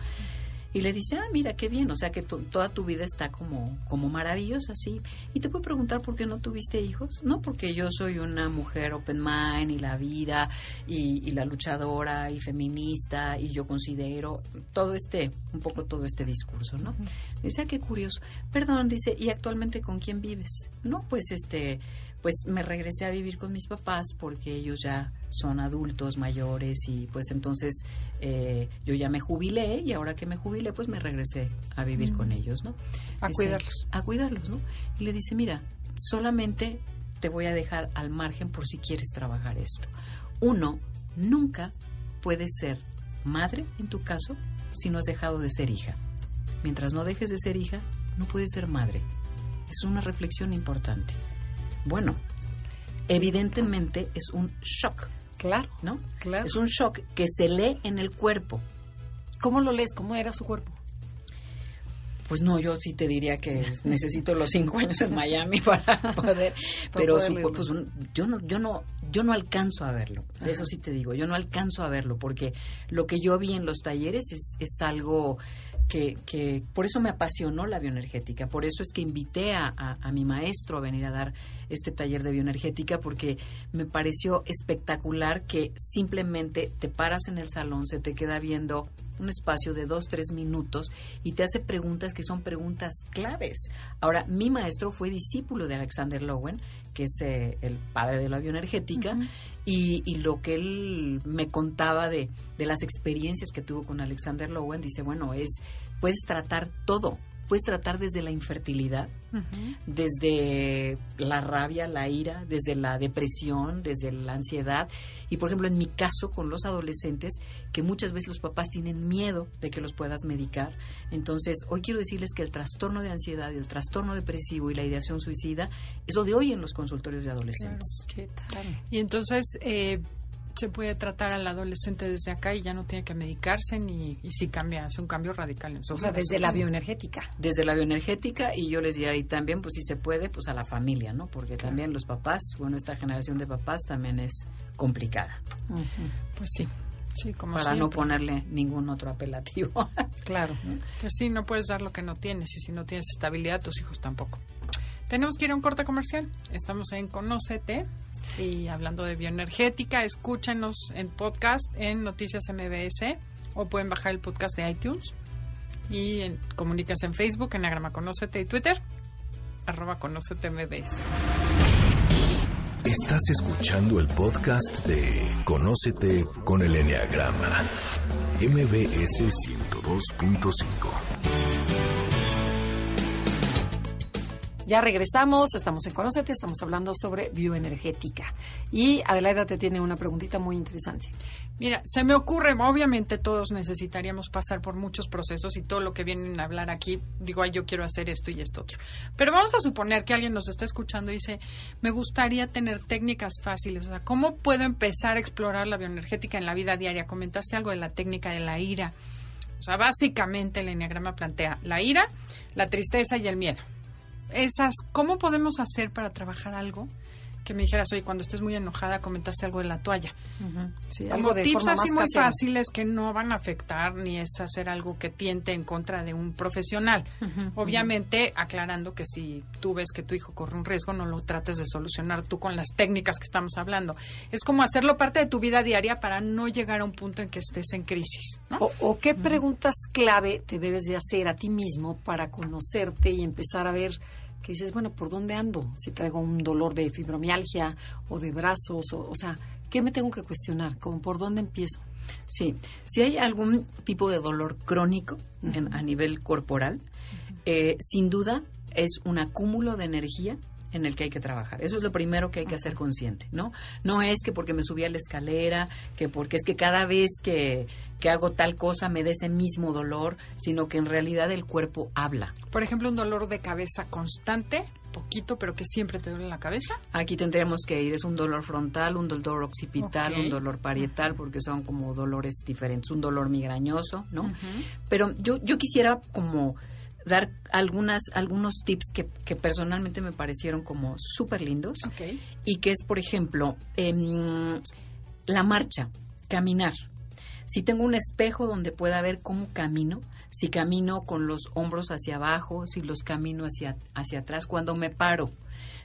Y le dice, ah, mira, qué bien, o sea que toda tu vida está como, como maravillosa, sí. Y te puedo preguntar por qué no tuviste hijos. No, porque yo soy una mujer open mind y la vida y, la luchadora y feminista y yo considero todo este, un poco todo este discurso, ¿no? Dice, ah, qué curioso. Perdón, dice, ¿y actualmente con quién vives? No, pues este, pues me regresé a vivir con mis papás porque ellos ya son adultos mayores y pues entonces eh, yo ya me jubilé y ahora que me jubilé pues me regresé a vivir con ellos, ¿no? A cuidarlos. A cuidarlos, ¿no? Y le dice, mira, solamente te voy a dejar al margen por si quieres trabajar esto. Uno, nunca puedes ser madre, en tu caso, si no has dejado de ser hija. Mientras no dejes de ser hija, no puedes ser madre. Es una reflexión importante. Bueno, evidentemente es un shock. Claro, ¿no? Claro. Es un shock que se lee en el cuerpo. ¿Cómo lo lees? ¿Cómo era su cuerpo? Pues no, yo sí te diría que necesito los cinco años en Miami para poder, pero pues yo no, yo no, yo no alcanzo a verlo. Eso sí te digo, yo no alcanzo a verlo porque lo que yo vi en los talleres es, es algo que, por eso me apasionó la bioenergética, por eso es que invité a, a, mi maestro a venir a dar este taller de bioenergética, porque me pareció espectacular que simplemente te paras en el salón, se te queda viendo un espacio de dos, tres minutos y te hace preguntas que son preguntas claves. Ahora, mi maestro fue discípulo de Alexander Lowen, que es eh, el padre de la bioenergética, y, y, lo que él me contaba de, de las experiencias que tuvo con Alexander Lowen, dice, bueno, es, puedes tratar todo, puedes tratar desde la infertilidad, desde la rabia, la ira, desde la depresión, desde la ansiedad. Y por ejemplo, en mi caso con los adolescentes, que muchas veces los papás tienen miedo de que los puedas medicar. Entonces, hoy quiero decirles que el trastorno de ansiedad, el trastorno depresivo y la ideación suicida es lo de hoy en los consultorios de adolescentes. Y entonces, eh, se puede tratar al adolescente desde acá y ya no tiene que medicarse ni y si cambia, hace un cambio radical en su O sea, desde la bioenergética. Desde la bioenergética y yo les diría y también, pues si se puede, pues a la familia, ¿no? Porque también los papás, bueno, esta generación de papás también es complicada. Pues sí, sí, como para no ponerle ningún otro apelativo. Claro. Que sí, no puedes dar lo que no tienes y si no tienes estabilidad, tus hijos tampoco. Tenemos que ir a un corte comercial. Estamos en Conócete y hablando de bioenergética, escúchanos en podcast en Noticias MBS o pueden bajar el podcast de iTunes y en, comunicas en Facebook, en Agrama Conócete y Twitter, arroba Conócete MBS. Estás escuchando el podcast de Conócete con el Enneagrama, MBS 102.5. Ya regresamos, estamos en Conócete, estamos hablando sobre bioenergética. Y Adelaida te tiene una preguntita muy interesante. Mira, se me ocurre, obviamente todos necesitaríamos pasar por muchos procesos y todo lo que vienen a hablar aquí, digo, ay, yo quiero hacer esto y esto otro. Pero vamos a suponer que alguien nos está escuchando y dice, me gustaría tener técnicas fáciles, o sea, ¿cómo puedo empezar a explorar la bioenergética en la vida diaria? Comentaste algo de la técnica de la ira. O sea, básicamente el enneagrama plantea la ira, la tristeza y el miedo. Esas, ¿cómo podemos hacer para trabajar algo? Que me dijeras, oye, cuando estés muy enojada, comentaste algo de la toalla. Sí, Como algo de tips así más muy casera. fáciles que no van a afectar ni es hacer algo que tiente en contra de un profesional. Obviamente, aclarando que si tú ves que tu hijo corre un riesgo, no lo trates de solucionar tú con las técnicas que estamos hablando. Es como hacerlo parte de tu vida diaria para no llegar a un punto en que estés en crisis. ¿no? O, o qué preguntas clave te debes de hacer a ti mismo para conocerte y empezar a ver que dices, bueno, ¿por dónde ando? Si traigo un dolor de fibromialgia o de brazos, o, o sea, ¿qué me tengo que cuestionar? Como por dónde empiezo? Sí, si hay algún tipo de dolor crónico en- a nivel corporal, eh, sin duda es un acúmulo de energía en el que hay que trabajar. Eso es lo primero que hay que hacer consciente, ¿no? No es que porque me subí a la escalera, que porque es que cada vez que, que hago tal cosa me dé ese mismo dolor, sino que en realidad el cuerpo habla. Por ejemplo, un dolor de cabeza constante, poquito, pero que siempre te duele la cabeza. Aquí tendremos que ir, es un dolor frontal, un dolor occipital, un dolor parietal, porque son como dolores diferentes, un dolor migrañoso, ¿no? Pero yo, yo quisiera como dar algunas, algunos tips que, que personalmente me parecieron como súper lindos y que es, por ejemplo, em, la marcha, caminar. Si tengo un espejo donde pueda ver cómo camino, si camino con los hombros hacia abajo, si los camino hacia, hacia atrás, cuando me paro,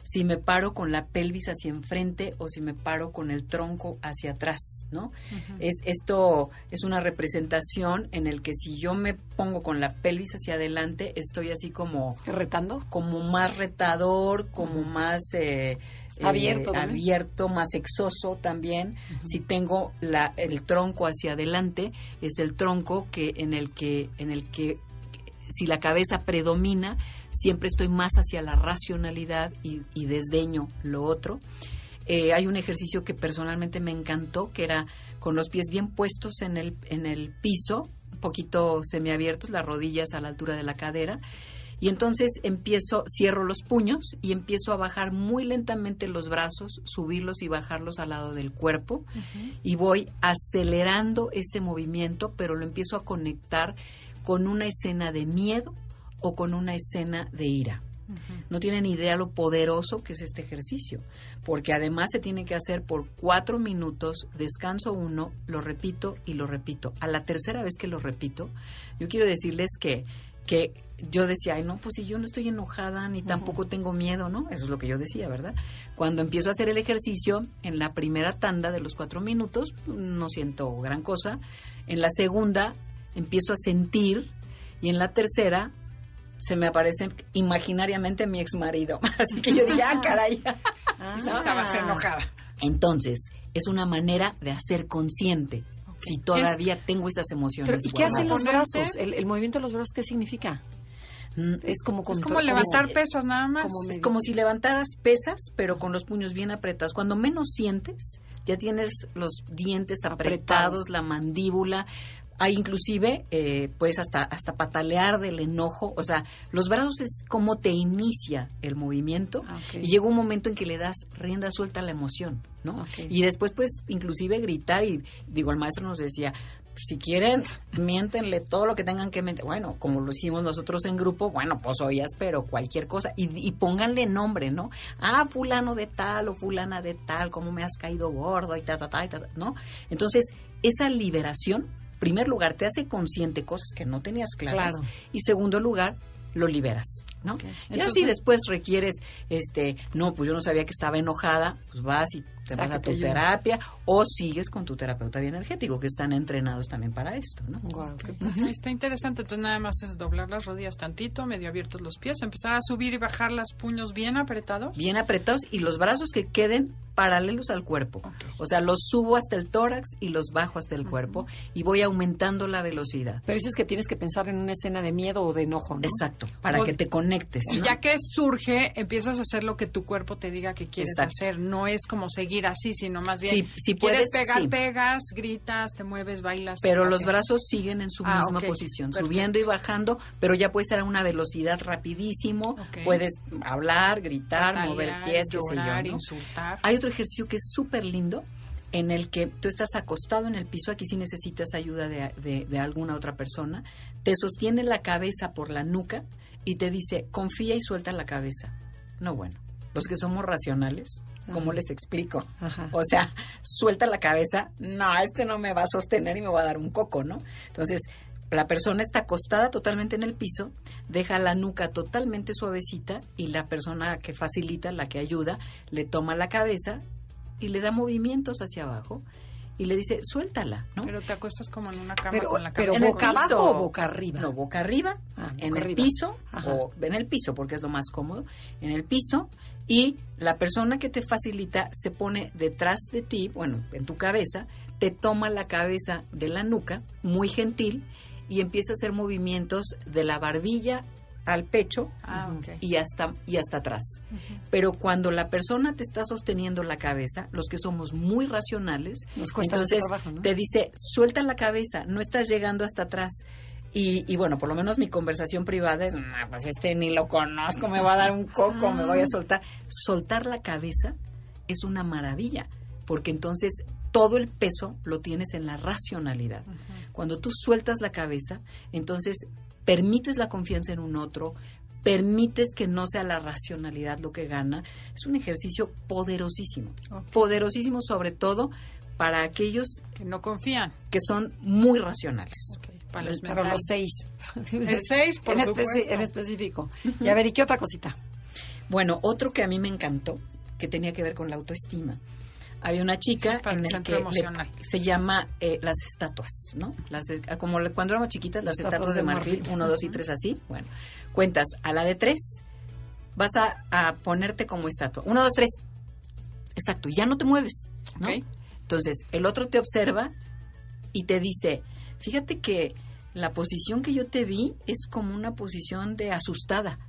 si me paro con la pelvis hacia enfrente o si me paro con el tronco hacia atrás, ¿no? es, esto es una representación en el que si yo me pongo con la pelvis hacia adelante, estoy así como ¿Retando? como más retador, como más eh, eh, Abierto abierto, más sexoso también. Si tengo la, el tronco hacia adelante, es el tronco que en el que en el que si la cabeza predomina, siempre estoy más hacia la racionalidad y, y desdeño lo otro. Eh, hay un ejercicio que personalmente me encantó, que era con los pies bien puestos en el, en el piso, un poquito semiabiertos, las rodillas a la altura de la cadera. Y entonces empiezo, cierro los puños y empiezo a bajar muy lentamente los brazos, subirlos y bajarlos al lado del cuerpo. Y voy acelerando este movimiento, pero lo empiezo a conectar con una escena de miedo o con una escena de ira. No tienen idea lo poderoso que es este ejercicio, porque además se tiene que hacer por cuatro minutos, descanso uno, lo repito y lo repito. A la tercera vez que lo repito, yo quiero decirles que, que yo decía, ay, no, pues si yo no estoy enojada ni tampoco tengo miedo, ¿no? Eso es lo que yo decía, ¿verdad? Cuando empiezo a hacer el ejercicio, en la primera tanda de los cuatro minutos, no siento gran cosa. En la segunda, empiezo a sentir. Y en la tercera, se me aparece imaginariamente mi ex marido. Así que yo dije, ah, caray. Estabas enojada. Entonces, es una manera de hacer consciente si todavía tengo esas emociones. Pero, ¿Y qué hacen los brazos? El, el movimiento de los brazos, ¿qué significa? Mm, Es como, Es como levantar como- pesas nada más. como Es como si levantaras pesas, pero con los puños bien apretados. Cuando menos sientes, ya tienes los dientes apretados, Apretados. la mandíbula. Hay inclusive, eh, pues hasta, hasta patalear del enojo. O sea, los brazos es como te inicia el movimiento Ah, y llega un momento en que le das rienda suelta a la emoción. ¿no? Y después, pues, inclusive gritar y, digo, el maestro nos decía, si quieren, miéntenle todo lo que tengan que mentir. Bueno, como lo hicimos nosotros en grupo, bueno, pues oías, pero cualquier cosa. Y, y pónganle nombre, ¿no? Ah, fulano de tal o fulana de tal, cómo me has caído gordo y ta, ta, ta, y ta, ta, ¿no? Entonces, esa liberación, primer lugar, te hace consciente cosas que no tenías claras. Claro. Y segundo lugar, lo liberas, Y así después requieres, este, no, pues yo no sabía que estaba enojada, pues vas y te vas a tu terapia o sigues con tu terapeuta bioenergético, que están entrenados también para esto, ¿no? Está interesante, entonces nada más es doblar las rodillas tantito, medio abiertos los pies, empezar a subir y bajar los puños bien apretados. Bien apretados y los brazos que queden paralelos al cuerpo. O sea, los subo hasta el tórax y los bajo hasta el cuerpo y voy aumentando la velocidad. Pero dices que tienes que pensar en una escena de miedo o de enojo, ¿no? Exacto, para O- que te conectes. Y ¿no? ya que surge, empiezas a hacer lo que tu cuerpo te diga que quieres Exacto. hacer. No es como seguir así, sino más bien. Sí, si quieres puedes, pegar, sí. pegas, gritas, te mueves, bailas. Pero los brazos siguen en su Ah, misma posición, Perfecto. subiendo y bajando, pero ya puede ser a una velocidad rapidísimo. Puedes hablar, gritar, Patalear, mover pies, qué sé llorar, yo, ¿no? insultar. Hay otro ejercicio que es súper lindo en el que tú estás acostado en el piso, aquí sí necesitas ayuda de, de- de alguna otra persona, te sostiene la cabeza por la nuca y te dice, confía y suelta la cabeza. No, bueno, los que somos racionales, ¿cómo Ajá. les explico? Ajá. O sea, suelta la cabeza, no, este no me va a sostener y me va a dar un coco, ¿no? Entonces, la persona está acostada totalmente en el piso, deja la nuca totalmente suavecita y la persona que facilita, la que ayuda, le toma la cabeza y le da movimientos hacia abajo y le dice, suéltala, ¿no? Pero te acuestas como en una cama Pero- con la pero cabeza. En el boca abajo piso. o boca arriba? No, boca arriba, Ah, boca en el arriba. piso, Ajá. o en el piso, porque es lo más cómodo, en el piso, y la persona que te facilita se pone detrás de ti, bueno, en tu cabeza, te toma la cabeza de la nuca, muy gentil, y empieza a hacer movimientos de la barbilla al pecho Ah, y hasta y hasta atrás. Pero cuando la persona te está sosteniendo la cabeza, los que somos muy racionales, Nos cuesta entonces trabajo, ¿no? te dice, suelta la cabeza, no estás llegando hasta atrás. Y, y bueno, por lo menos mi conversación privada es, "Nah, pues este ni lo conozco, me va a dar un coco, me voy a soltar. Soltar la cabeza es una maravilla, porque entonces todo el peso lo tienes en la racionalidad. Cuando tú sueltas la cabeza, entonces permites la confianza en un otro, permites que no sea la racionalidad lo que gana. Es un ejercicio poderosísimo, poderosísimo sobre todo para aquellos Que no confían. que son muy racionales. Para los, Para los mentales. seis. El seis, por en, supuesto. en específico. Y a ver, ¿y qué otra cosita? Bueno, otro que a mí me encantó, que tenía que ver con la autoestima. Había una chica es en el que le- se llama eh, las estatuas, ¿no? Las, eh, como le- cuando éramos chiquitas, las estatuas, de marfil, uno, dos y tres así. Bueno, cuentas a la de tres, vas a, a ponerte como estatua. Uno, dos, tres. Exacto, ya no te mueves, ¿no? Entonces, el otro te observa y te dice, fíjate que la posición que yo te vi es como una posición de asustada.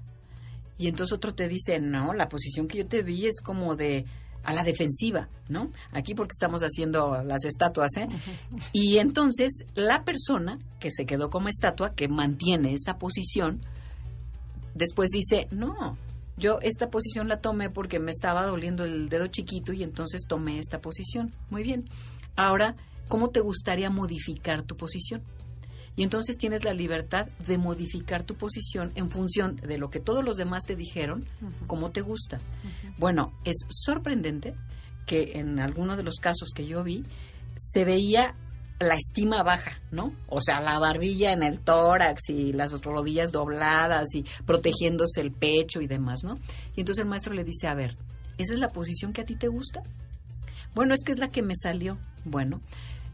Y entonces otro te dice, no, la posición que yo te vi es como de a la defensiva, ¿no? Aquí porque estamos haciendo las estatuas, ¿eh? Y entonces la persona que se quedó como estatua, que mantiene esa posición, después dice, no, yo esta posición la tomé porque me estaba doliendo el dedo chiquito y entonces tomé esta posición. Muy bien. Ahora, ¿cómo te gustaría modificar tu posición? Y entonces tienes la libertad de modificar tu posición en función de lo que todos los demás te dijeron, cómo te gusta. Bueno, es sorprendente que en alguno de los casos que yo vi se veía la estima baja, ¿no? O sea, la barbilla en el tórax y las rodillas dobladas y protegiéndose el pecho y demás, ¿no? Y entonces el maestro le dice, a ver, ¿esa es la posición que a ti te gusta? Bueno, es que es la que me salió. Bueno,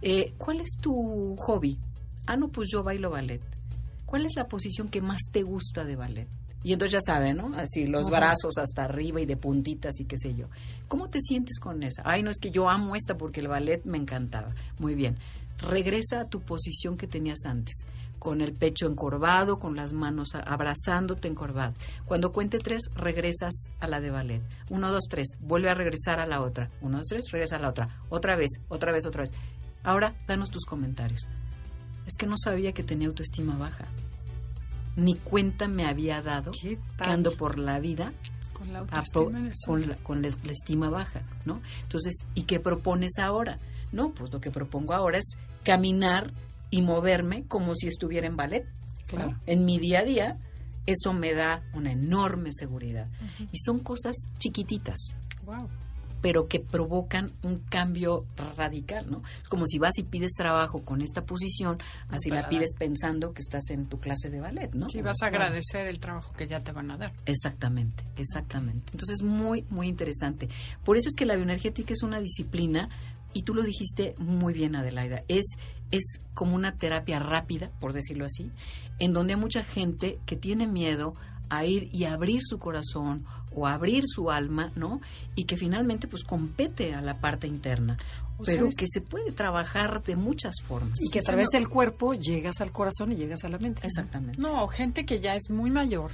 eh, ¿cuál es tu hobby? Ah, no, pues yo bailo ballet. ¿Cuál es la posición que más te gusta de ballet? Y entonces ya sabe, ¿no? Así los Ajá. brazos hasta arriba y de puntitas y qué sé yo. ¿Cómo te sientes con esa? Ay, no es que yo amo esta porque el ballet me encantaba. Muy bien. Regresa a tu posición que tenías antes, con el pecho encorvado, con las manos abrazándote encorvado. Cuando cuente tres, regresas a la de ballet. Uno, dos, tres. Vuelve a regresar a la otra. Uno, dos, tres, regresa a la otra. Otra vez, otra vez, otra vez. Ahora, danos tus comentarios. Es que no sabía que tenía autoestima baja. Ni cuenta me había dado ¿Qué que ando por la vida Con la autoestima con, la, con la- la estima baja, ¿no? Entonces, ¿y qué propones ahora? No, pues lo que propongo ahora es caminar y moverme como si estuviera en ballet. ¿no? Claro. En mi día a día, eso me da una enorme seguridad. Y son cosas chiquititas, Wow. Pero que provocan un cambio radical, ¿no? Es como si vas y pides trabajo con esta posición, así la pides pensando que estás en tu clase de ballet, ¿no? Sí, vas a agradecer el trabajo que ya te van a dar. Exactamente, exactamente. Entonces, muy, muy interesante. Por eso es que la bioenergética es una disciplina, y tú lo dijiste muy bien, Adelaida, es, es como una terapia rápida, por decirlo así, en donde hay mucha gente que tiene miedo a ir y abrir su corazón o abrir su alma, ¿no? Y que finalmente pues compete a la parte interna, O pero sabes- que se puede trabajar de muchas formas. Y que a través del cuerpo llegas al corazón y llegas a la mente. Exactamente. No, gente que ya es muy mayor,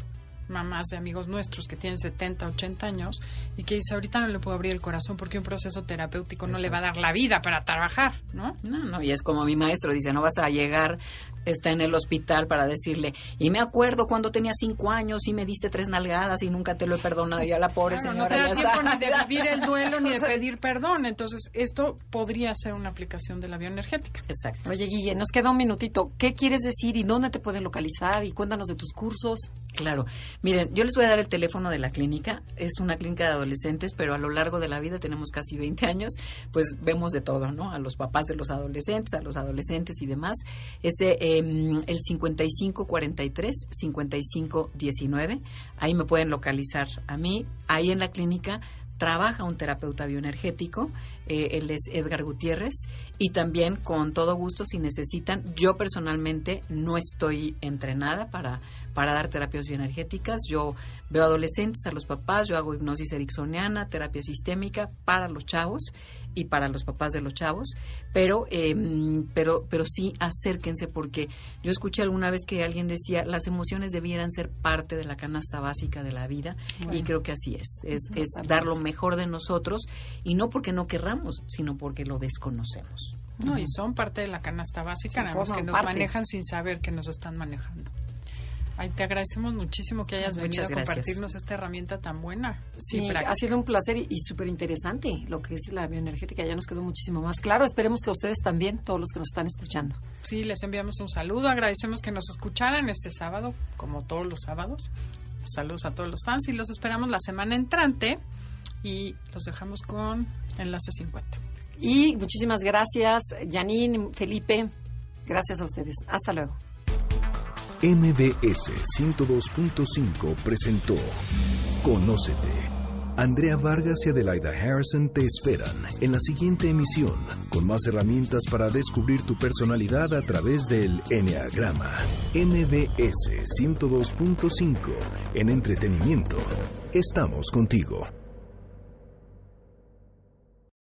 mamás de amigos nuestros que tienen 70, 80 años y que dice, ahorita no le puedo abrir el corazón porque un proceso terapéutico no le va a dar la vida para trabajar, ¿no? No, no, y es como mi maestro dice, no vas a llegar, está en el hospital para decirle, y me acuerdo cuando tenía cinco años y me diste tres nalgadas y nunca te lo he perdonado, y a la pobre Claro, señora no te da ya tiempo está. ni de vivir el duelo ni de pedir perdón. Entonces, esto podría ser una aplicación de la bioenergética. Exacto. Oye, Guille, nos queda un minutito. ¿Qué quieres decir y dónde te pueden localizar? Y cuéntanos de tus cursos. Claro. Miren, yo les voy a dar el teléfono de la clínica. Es una clínica de adolescentes, pero a lo largo de la vida tenemos casi 20 años, pues vemos de todo, ¿no? A los papás de los adolescentes, a los adolescentes y demás. Ese, eh, el 5543-5519. Ahí me pueden localizar a mí. Ahí en la clínica trabaja un terapeuta bioenergético, eh, él es Edgar Gutiérrez, y también con todo gusto si necesitan, yo personalmente no estoy entrenada para, para dar terapias bioenergéticas, yo veo adolescentes, a los papás, yo hago hipnosis ericksoniana, terapia sistémica para los chavos y para los papás de los chavos, pero, eh, pero, pero sí acérquense porque yo escuché alguna vez que alguien decía las emociones debieran ser parte de la canasta básica de la vida y creo que así es, es, es dar lo mejor de nosotros y no porque no querramos, sino porque lo desconocemos. No, y son parte de la canasta básica, nada más que nos parte. manejan sin saber que nos están manejando. Ay, te agradecemos muchísimo que hayas venido a compartirnos esta herramienta tan buena. Sí, ha sido un placer y, y súper interesante lo que es la bioenergética. Ya nos quedó muchísimo más claro. Esperemos que a ustedes también, todos los que nos están escuchando. Sí, les enviamos un saludo, agradecemos que nos escucharan este sábado, como todos los sábados. Saludos a todos los fans y los esperamos la semana entrante y los dejamos con Enlace 50. Y muchísimas gracias, Janine, Felipe. Gracias a ustedes. Hasta luego. MBS 102.5 presentó Conócete. Andrea Vargas y Adelaida Harrison te esperan en la siguiente emisión con más herramientas para descubrir tu personalidad a través del Enneagrama. MBS 102.5 en entretenimiento. Estamos contigo.